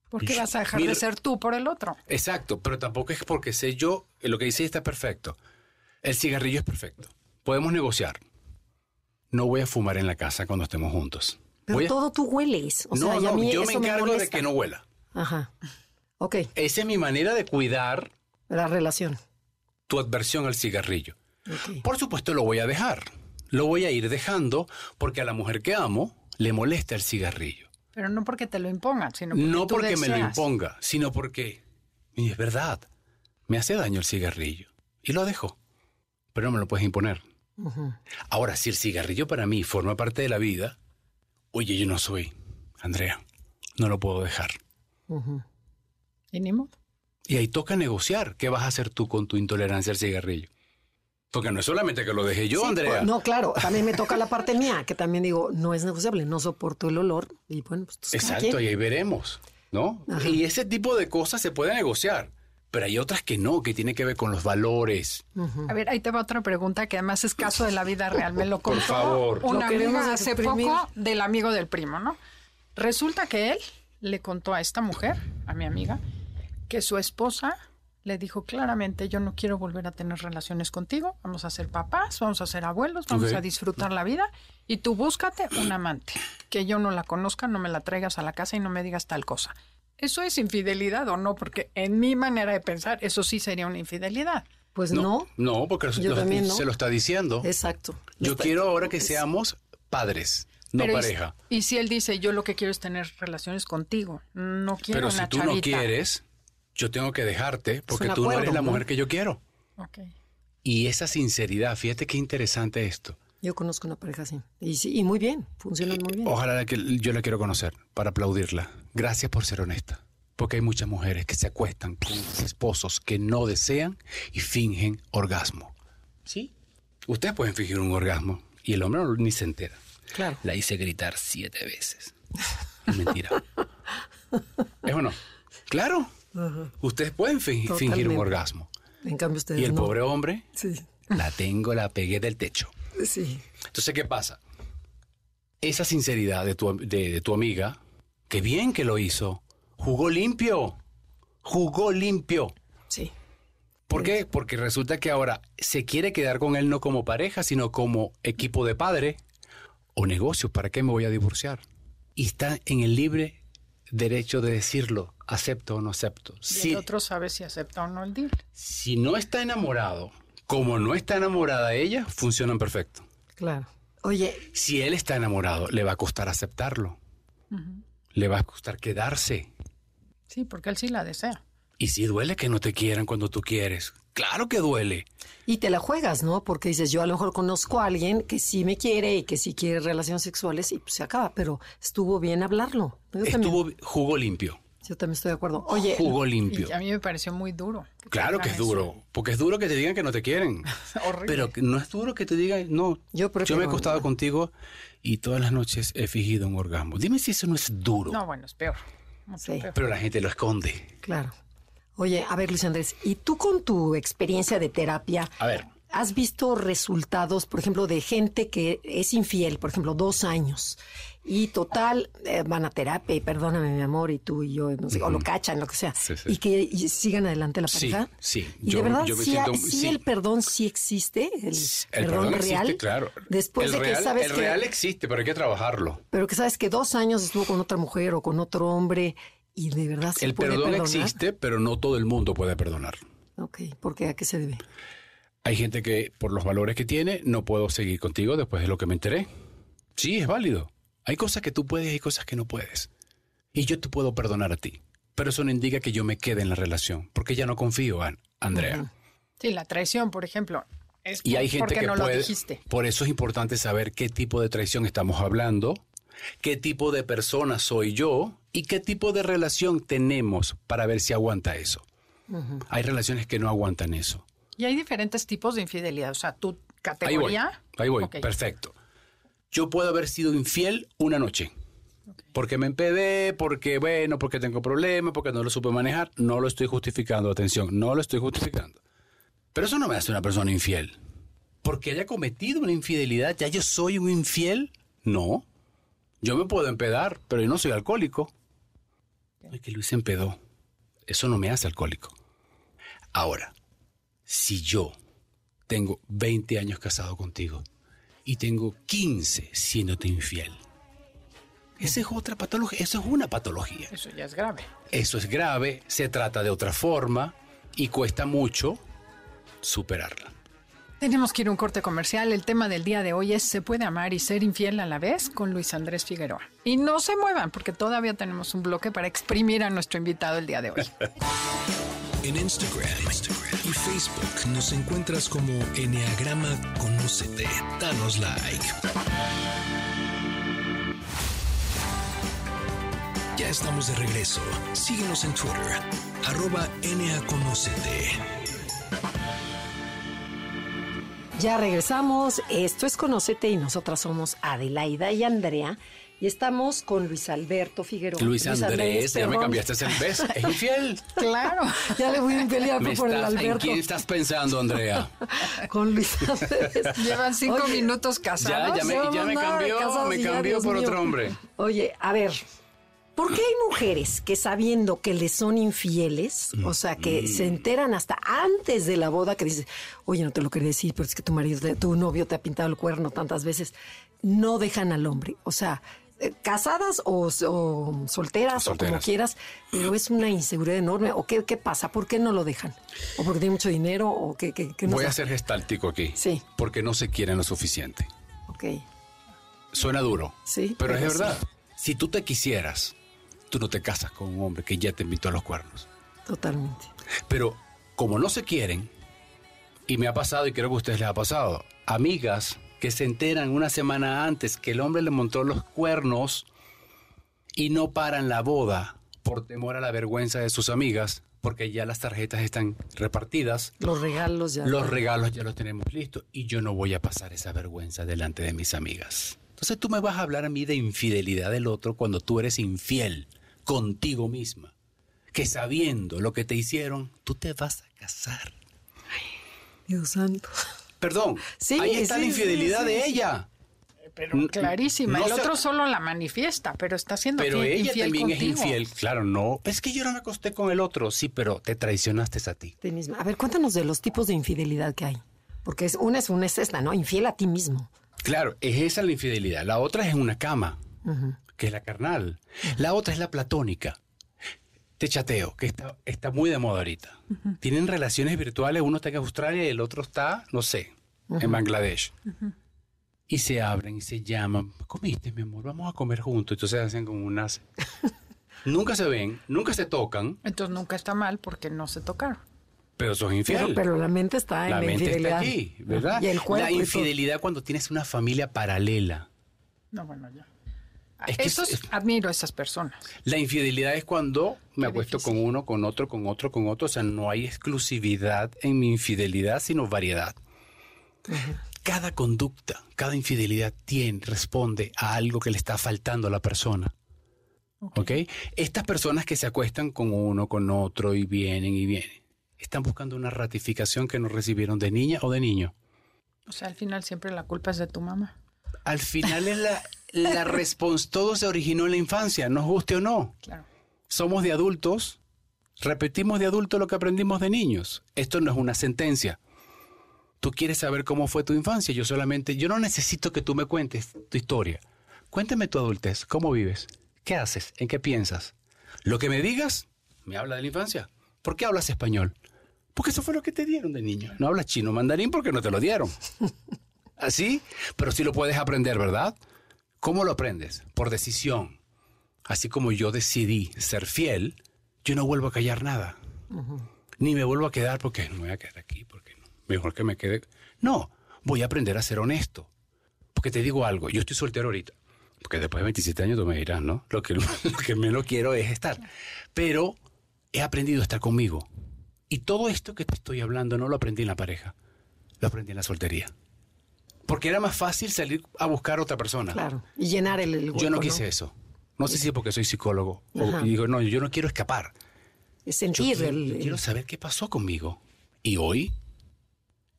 ¿Por qué vas a dejar Mira- de ser tú por el otro? Exacto, pero tampoco es porque sé yo, lo que dice está perfecto. El cigarrillo es perfecto. Podemos negociar. No voy a fumar en la casa cuando estemos juntos. Pero a- todo tú hueles. O sea, no, a no, mí yo me encargo de molesta. que no huela. Ajá. Ok, Esa es mi manera de cuidar la relación. tu adversión al cigarrillo. Por supuesto lo voy a dejar. Lo voy a ir dejando porque a la mujer que amo le molesta el cigarrillo. Pero no porque te lo impongan, sino porque No tú porque me lo imponga, sino porque, y es verdad, me hace daño el cigarrillo. Y lo dejo. Pero no me lo puedes imponer. Ahora, si el cigarrillo para mí forma parte de la vida, oye, yo no soy Andrea. No lo puedo dejar. Y ni modo. Y ahí toca negociar. ¿Qué vas a hacer tú con tu intolerancia al cigarrillo? Porque no es solamente que lo deje yo, Sí, Andrea. pues, no, claro, también me toca la parte mía, que también digo, no es negociable, no soporto el olor. Y bueno, pues Exacto, y ahí veremos. ¿no? Y ese tipo de cosas se puede negociar. Pero hay otras que no, que tiene que ver con los valores. A ver, ahí te va otra pregunta que además es caso de la vida real. Me lo contó Por favor. una Lo queremos amiga hace exprimir. poco del amigo del primo, ¿no? Resulta que él le contó a esta mujer, a mi amiga, que su esposa le dijo claramente, yo no quiero volver a tener relaciones contigo, vamos a ser papás, vamos a ser abuelos, vamos a disfrutar la vida y tú búscate un amante, que yo no la conozca, no me la traigas a la casa y no me digas tal cosa. ¿Eso es infidelidad o no? Porque en mi manera de pensar, eso sí sería una infidelidad. Pues no, No, porque Yo lo- también no. se lo está diciendo. exacto. Yo Está- quiero ahora que seamos padres, no Pero pareja. Y, si él dice, yo lo que quiero es tener relaciones contigo, no quiero Pero una si tú no quieres, yo tengo que dejarte porque tú no eres la ¿no? mujer que yo quiero. Y esa sinceridad, fíjate qué interesante esto. Yo conozco una pareja así. Y, sí, y muy bien, funcionan muy bien. Ojalá que yo la quiero conocer para aplaudirla. Gracias por ser honesta. Porque hay muchas mujeres que se acuestan con esposos que no desean y fingen orgasmo. ¿Sí? Ustedes pueden fingir un orgasmo y el hombre no- ni se entera. Claro. La hice gritar siete veces. Es mentira. ¿Es o no? Claro. Ustedes pueden fi- fingir un orgasmo. En cambio ustedes Y el no. pobre hombre, Sí, la tengo, la pegué del techo. sí. Entonces, ¿qué pasa? Esa sinceridad de tu, de, de tu amiga, que bien que lo hizo, jugó limpio. Jugó limpio. Sí. ¿Por qué? Porque resulta que ahora se quiere quedar con él no como pareja, sino como equipo de padre o negocio. ¿Para qué me voy a divorciar? Y está en el libre derecho de decirlo, acepto o no acepto. Y Si, el otro sabe si acepta o no el deal. si no está enamorado, como no está enamorada ella, funcionan perfecto. Claro. Oye, Si él está enamorado, le va a costar aceptarlo. Le va a costar quedarse. Sí, porque él sí la desea. Y si duele que no te quieran cuando tú quieres. Claro que duele. y te la juegas, ¿no? Porque dices, yo a lo mejor conozco a alguien que sí me quiere y que sí quiere relaciones sexuales y pues se acaba, pero estuvo bien hablarlo. Yo también, Estuvo jugó limpio. yo también estoy de acuerdo. Oye, Jugó limpio. Y a mí me pareció muy duro. Claro que es eso. duro. Porque es duro que te digan que no te quieren. Horrible. Pero no es duro que te digan, no. Yo prefiero- me he acostado contigo y todas las noches he fingido un orgasmo. Dime si eso no es duro. No, bueno, es peor. Sí. peor. Pero la gente lo esconde. claro. Oye, a ver, Luis Andrés, ¿y tú con tu experiencia de terapia, A ver. has visto resultados, por ejemplo, de gente que es infiel, por ejemplo, dos años, y total, eh, van a terapia, y perdóname, mi amor, y tú y yo, no sé, o lo cachan, lo que sea, Sí, sí. y que y sigan adelante la Sí, pareja? sí. Y Yo- de verdad, yo me sí, siento- sí sí. el perdón sí existe, el, El perdón, existe, real. claro. Después el de que sabes el que... real existe, pero hay que trabajarlo. Pero que sabes que dos años estuvo con otra mujer o con otro hombre y de verdad se el puede perdón perdonar. existe, pero no todo el mundo puede perdonar. Ok, ¿por qué? ¿A qué se debe? Hay gente que, por los valores que tiene, no puedo seguir contigo después de lo que me enteré. Sí, es válido. Hay cosas que tú puedes y hay cosas que no puedes. Y yo te puedo perdonar a ti. Pero eso no indica que yo me quede en la relación, porque ya no confío, An- Andrea. Sí, la traición, por ejemplo. Es Y hay gente porque que no puede. lo dijiste. Por eso es importante saber qué tipo de traición estamos hablando, qué tipo de persona soy yo y qué tipo de relación tenemos para ver si aguanta eso. Hay relaciones que no aguantan eso. Y hay diferentes tipos de infidelidad. O sea, tu Ahí voy. categoría. Ahí voy. Perfecto. Yo puedo haber sido infiel una noche. Porque me empedé, porque bueno, porque tengo problemas, porque no lo supe manejar. No lo estoy justificando, atención, no lo estoy justificando. Pero eso no me hace una persona infiel. Porque haya cometido una infidelidad, ¿ya yo soy un infiel? No. Yo me puedo empedar, pero yo no soy alcohólico. Es que Luis se empedó. Eso no me hace alcohólico. Ahora, si yo tengo 20 años casado contigo y tengo 15 siéndote infiel, esa es otra patología, eso es una patología. Eso ya es grave. Eso es grave, se trata de otra forma y cuesta mucho superarla. Tenemos que ir a un corte comercial. El tema del día de hoy es ¿se puede amar y ser infiel a la vez? con Luis Andrés Figueroa. Y no se muevan porque todavía tenemos un bloque para exprimir a nuestro invitado el día de hoy. En Instagram, y Facebook nos encuentras como Enneagrama Conócete. Danos like. Ya estamos de regreso. Síguenos en Twitter, arroba. Ya regresamos. Esto es Conócete y nosotras somos Adelaida y Andrea. Y estamos con Luis Alberto Figueroa. Luis, Andrés, ya me cambiaste el ¿ves? Es infiel. Claro. ya le voy a infiel por el Alberto. ¿En quién estás pensando, Andrea? con Luis Andrés. Llevan cinco minutos casados. Ya, ya me, ya me cambió, me cambió por otro hombre. Oye, a ver, ¿Por qué hay mujeres que sabiendo que les son infieles, o sea, que mm. se enteran hasta antes de la boda, que dices, oye, no te lo quería decir, pero es que tu marido, tu novio te ha pintado el cuerno tantas veces, no dejan al hombre? O sea, eh, casadas o, solteras, o como quieras, pero es una inseguridad enorme. ¿O qué, qué pasa? ¿Por qué no lo dejan? ¿O porque tiene mucho dinero? ¿O qué, qué, no Voy a ser gestáltico aquí. Sí. Porque no se quieren lo suficiente. Ok. Suena duro. Sí. Pero, es verdad. Si tú te quisieras tú no te casas con un hombre que ya te invitó a los cuernos. Totalmente. Pero como no se quieren, y me ha pasado y creo que a ustedes les ha pasado, amigas que se enteran una semana antes que el hombre le montó los cuernos y no paran la boda por temor a la vergüenza de sus amigas, porque ya las tarjetas están repartidas. Los regalos ya. Los regalos ya los tenemos listos y yo no voy a pasar esa vergüenza delante de mis amigas. Entonces tú me vas a hablar a mí de infidelidad del otro cuando tú eres infiel contigo misma, que sabiendo lo que te hicieron, tú te vas a casar. Dios santo. Perdón, ahí está la infidelidad de ella. Pero clarísima, el otro solo la manifiesta, pero está siendo Pero ella también es infiel, claro, no. Es que yo no me acosté con el otro, sí, pero te traicionaste a ti. A ver, cuéntanos de los tipos de infidelidad que hay. Porque es, una es una es esta, ¿no? Infiel a ti mismo. Claro, es esa la infidelidad. La otra es en una cama que es la carnal. La otra es la platónica. Te chateo, que está, está muy de moda ahorita. Tienen relaciones virtuales, uno está en Australia y el otro está, no sé, en Bangladesh. Y se abren y se llaman, comiste mi amor, vamos a comer juntos. Entonces hacen como unas... nunca se ven, nunca se tocan. Entonces nunca está mal porque no se tocaron. Pero sos infiel. Pero, la mente está en la, la mente está aquí, ¿verdad? la infidelidad cuando tienes una familia paralela. No, bueno, ya. Es admiro a esas personas. La infidelidad es cuando me acuesto con uno, con otro, con otro, con otro. O sea, no hay exclusividad en mi infidelidad, sino variedad. Cada conducta, cada infidelidad tiene, responde a algo que le está faltando a la persona. ¿Ok? Estas personas que se acuestan con uno, con otro y vienen y vienen, están buscando una ratificación que no recibieron de niña o de niño. O sea, al final siempre la culpa es de tu mamá. Al final es la, la respuesta, todo se originó en la infancia, nos guste o no. Somos de adultos, repetimos de adultos lo que aprendimos de niños. Esto no es una sentencia. Tú quieres saber cómo fue tu infancia, yo solamente, yo no necesito que tú me cuentes tu historia. Cuéntame tu adultez, cómo vives, qué haces, en qué piensas. Lo que me digas, me habla de la infancia. ¿Por qué hablas español? Porque eso fue lo que te dieron de niño. No hablas chino mandarín porque no te lo dieron. Así, pero sí lo puedes aprender, ¿verdad? ¿Cómo lo aprendes? Por decisión. Así como yo decidí ser fiel, yo no vuelvo a callar nada. Ni me vuelvo a quedar porque no me voy a quedar aquí, porque no. Mejor que me quede. No, voy a aprender a ser honesto. Porque te digo algo, yo estoy soltero ahorita. Porque después de 27 años tú me dirás, ¿no? Lo que, lo que menos quiero es estar. Pero he aprendido a estar conmigo. Y todo esto que te estoy hablando no lo aprendí en la pareja. Lo aprendí en la soltería. Porque era más fácil salir a buscar a otra persona. Claro. Y llenar el, el Yo no quise eso. No sé si es porque soy psicólogo. O, y digo, no, yo no quiero escapar. Es sentir yo quiero, quiero saber qué pasó conmigo. Y hoy,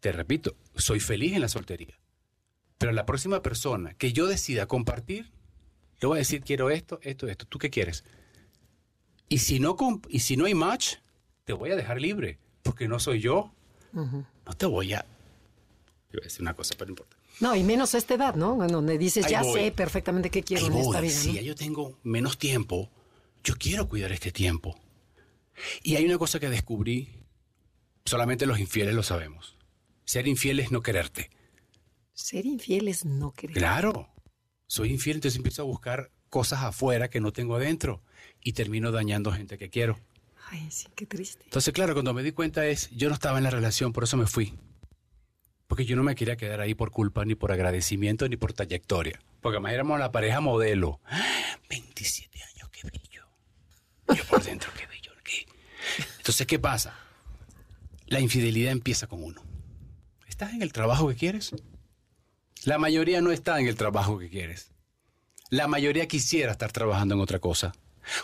te repito, soy feliz en la soltería. Pero la próxima persona que yo decida compartir, le voy a decir, quiero esto, esto, esto. ¿Tú qué quieres? Y si no, y si no hay match, te voy a dejar libre. Porque no soy yo. No te voy a... Yo voy a decir una cosa, pero no importa. No, y menos a esta edad, ¿no? En donde dices, ya sé perfectamente qué quiero en esta vida. Si yo tengo menos tiempo, yo quiero cuidar este tiempo. Y hay una cosa que descubrí, solamente los infieles lo sabemos. Ser infiel es no quererte. Ser infiel es no quererte. Claro. Soy infiel, entonces empiezo a buscar cosas afuera que no tengo adentro y termino dañando gente que quiero. Ay, sí, qué triste. Entonces, claro, cuando me di cuenta es, yo no estaba en la relación, por eso me fui. Porque yo no me quería quedar ahí por culpa, ni por agradecimiento, ni por trayectoria. Porque además éramos la pareja modelo. 27 años, qué bello. Yo por dentro, qué bello. Entonces, ¿qué pasa? La infidelidad empieza con uno. ¿Estás en el trabajo que quieres? La mayoría no está en el trabajo que quieres. La mayoría quisiera estar trabajando en otra cosa.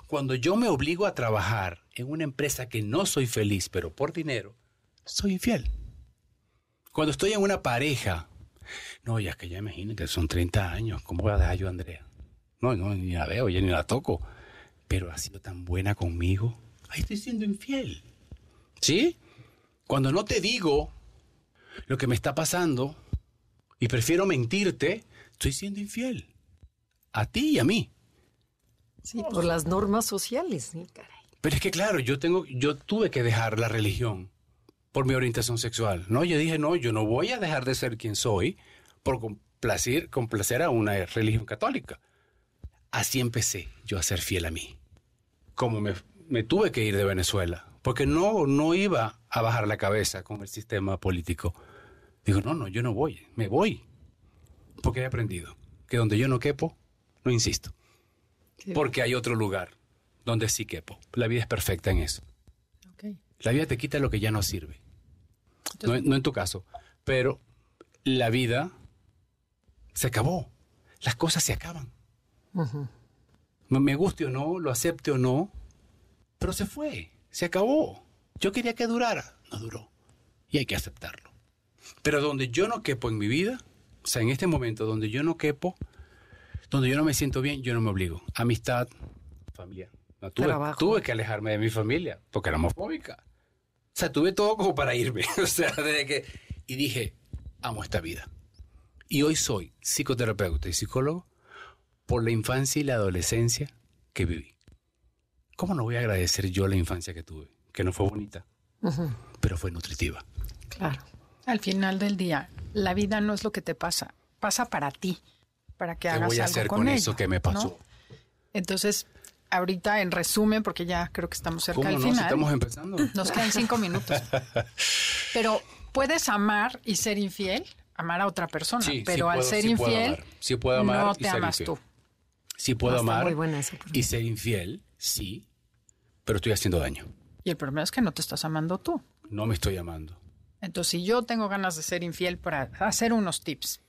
Cuando yo me obligo a trabajar en una empresa que no soy feliz, pero por dinero, soy infiel. Cuando estoy en una pareja, no, ya es que ya imaginen que son 30 años, ¿cómo voy a dejar yo a Andrea? No, no, ni la veo, ya ni la toco. Pero ha sido tan buena conmigo. Ahí estoy siendo infiel. ¿Sí? Cuando no te digo lo que me está pasando y prefiero mentirte, estoy siendo infiel. A ti y a mí. Sí, por las normas sociales, sí, caray. Pero es que claro, yo tengo, yo tuve que dejar la religión por mi orientación sexual. No, yo dije, no, yo no voy a dejar de ser quien soy por complacer, complacer a una religión católica. Así empecé yo a ser fiel a mí. Como me, me tuve que ir de Venezuela, porque no, no iba a bajar la cabeza con el sistema político. Digo, no, no, yo no voy, me voy. Porque he aprendido que donde yo no quepo, no insisto. Porque hay otro lugar donde sí quepo. La vida es perfecta en eso. La vida te quita lo que ya no sirve. No, en tu caso, pero la vida se acabó. Las cosas se acaban. Me guste o no, lo acepte o no, pero se fue, se acabó. Yo quería que durara, no duró. Y hay que aceptarlo. Pero donde yo no quepo en mi vida, o sea, en este momento donde yo no quepo, donde yo no me siento bien, yo no me obligo. Amistad, familia. tuve, tuve, que alejarme de mi familia porque era homofóbica. O sea, tuve todo como para irme. o sea, desde que... Y dije, amo esta vida. Y hoy soy psicoterapeuta y psicólogo por la infancia y la adolescencia que viví. ¿Cómo no voy a agradecer yo la infancia que tuve? Que no fue bonita, pero fue nutritiva. Claro. Al final del día, la vida no es lo que te pasa, pasa para ti, para que hagas algo voy a hacer con, eso que me pasó? Entonces, ahorita en resumen, porque ya creo que estamos cerca del final. estamos empezando. Nos quedan cinco minutos. Pero puedes amar y ser infiel, amar a otra persona, pero al ser infiel, no te amas tú. Sí puedo amar y ser infiel, sí, pero estoy haciendo daño. Y el problema es que no te estás amando tú. No me estoy amando. Entonces, si yo tengo ganas de ser infiel para hacer unos tips,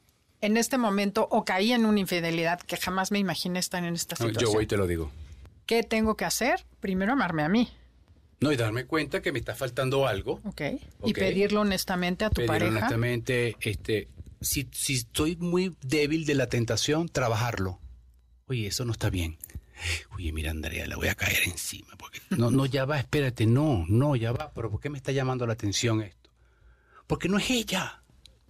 en este momento o caí en una infidelidad que jamás me imaginé estar en esta situación. yo voy y te lo digo. ¿Qué tengo que hacer? Primero amarme a mí. No, y darme cuenta que me está faltando algo. Ok. Y pedirlo honestamente a tu pareja. Pedirlo honestamente, este, si, si estoy muy débil de la tentación, trabajarlo oye, eso no está bien. Oye, mira, Andrea, la voy a caer encima. Porque, no, no, ya va, espérate, no, no, ya va. Pero ¿por qué me está llamando la atención esto? Porque no es ella.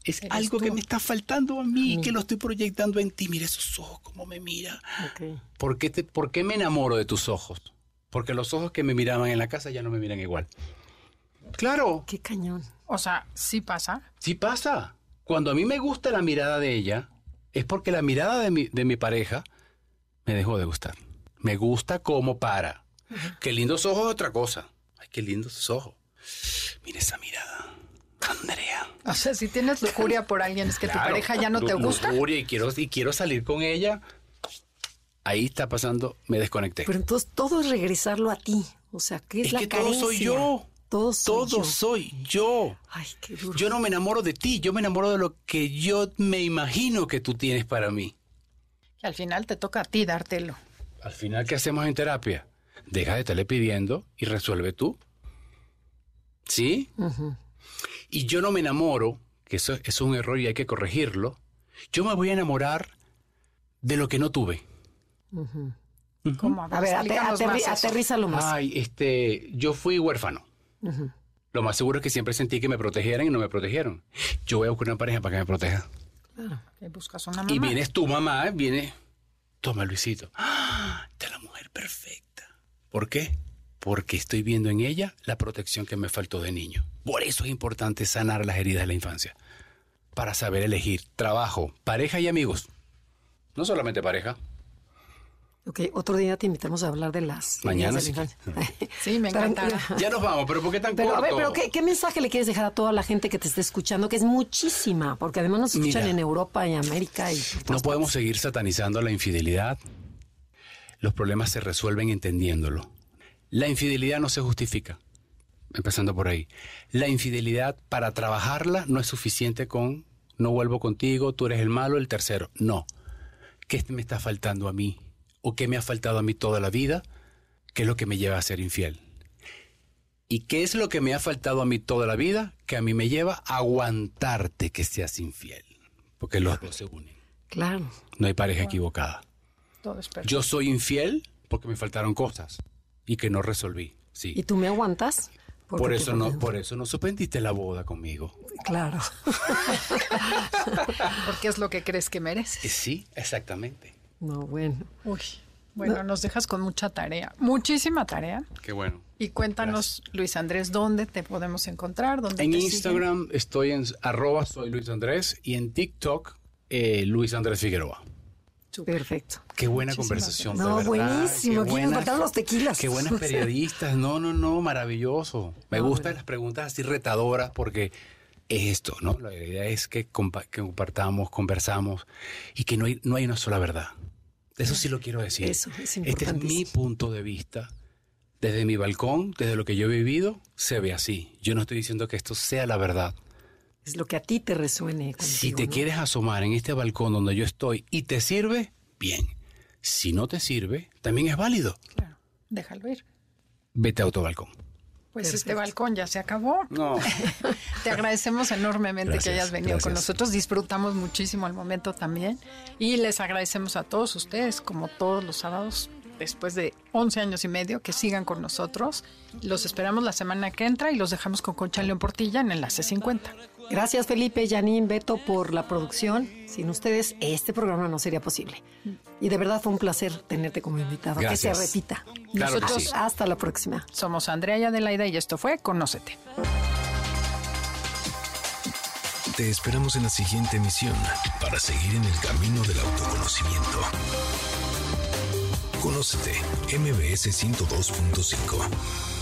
Es algo que me está faltando a mí, que lo estoy proyectando en ti. Mira esos ojos, cómo me mira. ¿Por, qué te, ¿Por qué me enamoro de tus ojos? Porque los ojos que me miraban en la casa ya no me miran igual. Claro. Qué cañón. O sea, ¿sí pasa? Sí pasa. Cuando a mí me gusta la mirada de ella, es porque la mirada de mi, de mi pareja me dejó de gustar. Me gusta como para. Qué lindos ojos es otra cosa. Ay, qué lindos ojos. Mira esa mirada. Andrea. O sea, si tienes lujuria por alguien, es que tu pareja ya no te gusta. Lujuria y quiero, y quiero salir con ella. Ahí está pasando, me desconecté. Pero entonces todo es regresarlo a ti. O sea, ¿qué es, es la que todo soy yo. Todo soy todo yo. soy yo. Ay, qué duro. Yo no me enamoro de ti, yo me enamoro de lo que yo me imagino que tú tienes para mí. Que al final te toca a ti dártelo. Al final, ¿qué hacemos en terapia? Deja de estarle pidiendo y resuelve tú. ¿Sí? Y yo no me enamoro, que eso, es un error y hay que corregirlo. Yo me voy a enamorar de lo que no tuve. ¿Cómo? A ver, aterriza lo más. Ay, este, yo fui huérfano. Lo más seguro es que siempre sentí que me protegieran y no me protegieron. Yo voy a buscar una pareja para que me proteja. Y vienes tu mamá, viene, toma Luisito. ¡Ah! Esta es la mujer perfecta. ¿Por qué? Porque estoy viendo en ella la protección que me faltó de niño. Por eso es importante sanar las heridas de la infancia. Para saber elegir trabajo, pareja y amigos. No solamente pareja. Ok, otro día te invitamos a hablar de las... Mañana sí. sí, me encanta. Ya nos vamos, pero ¿por qué tan pero, corto? A ver, pero ¿qué, mensaje le quieres dejar a toda la gente que te esté escuchando? Que es muchísima, porque además nos escuchan en Europa y América. y No podemos seguir satanizando la infidelidad. Los problemas se resuelven entendiéndolo. La infidelidad no se justifica, empezando por ahí. La infidelidad, para trabajarla, no es suficiente con no vuelvo contigo, tú eres el malo, el tercero. No qué me está faltando a mí o qué me ha faltado a mí toda la vida, qué es lo que me lleva a ser infiel. ¿Y qué es lo que me ha faltado a mí toda la vida? Que a mí me lleva a aguantarte que seas infiel. Porque los dos se unen. Claro. No hay pareja equivocada. Todo es perfecto. Yo soy infiel porque me faltaron cosas y que no resolví. Sí. ¿Y tú me aguantas? Porque Por eso, no, por eso no suspendiste la boda conmigo. Claro. Porque es lo que crees que mereces. Eh, Sí, exactamente. No, bueno. Uy, bueno, nos dejas con mucha tarea, muchísima tarea. Qué bueno. Y cuéntanos, Luis Andrés, ¿dónde te podemos encontrar? ¿Dónde En te Instagram estoy en arroba soy Luis Andrés y en TikTok eh, Luis Andrés Figueroa. Perfecto. Qué buena Muchísimas conversación. de No, verdad. buenísimo. Qué Aquí nos buenas- faltaron los tequilas. Qué buenas periodistas. No, no, no, maravilloso. Me No, gustan bueno. las preguntas así retadoras porque es esto, ¿no? La idea es que, compa- que compartamos, conversamos y que no hay, no hay una sola verdad. Eso sí lo quiero decir. Eso, es Este es mi punto de vista. Desde mi balcón, desde lo que yo he vivido, se ve así. Yo no estoy diciendo que esto sea la verdad. Es lo que a ti te resuene contigo. Si te ¿no? quieres asomar en este balcón donde yo estoy y te sirve, bien. Si no te sirve, también es válido. Claro, déjalo ir. Vete a otro balcón. Pues este balcón ya se acabó. No. Te agradecemos enormemente Gracias, que hayas venido con nosotros. Disfrutamos muchísimo el momento también. Y les agradecemos a todos ustedes, como todos los sábados, después de 11 años y medio, que sigan con nosotros. Los esperamos la semana que entra y los dejamos con Concha León Portilla en Enlace 50. Gracias Felipe, Janine, Beto por la producción. Sin ustedes este programa no sería posible. Y de verdad fue un placer tenerte como invitado. Gracias. Que se repita. Claro que Nosotros sí. Hasta la próxima. somos Andrea y Adelaida y esto fue Conócete. Te esperamos en la siguiente emisión para seguir en el camino del autoconocimiento. Conócete, MBS 102.5.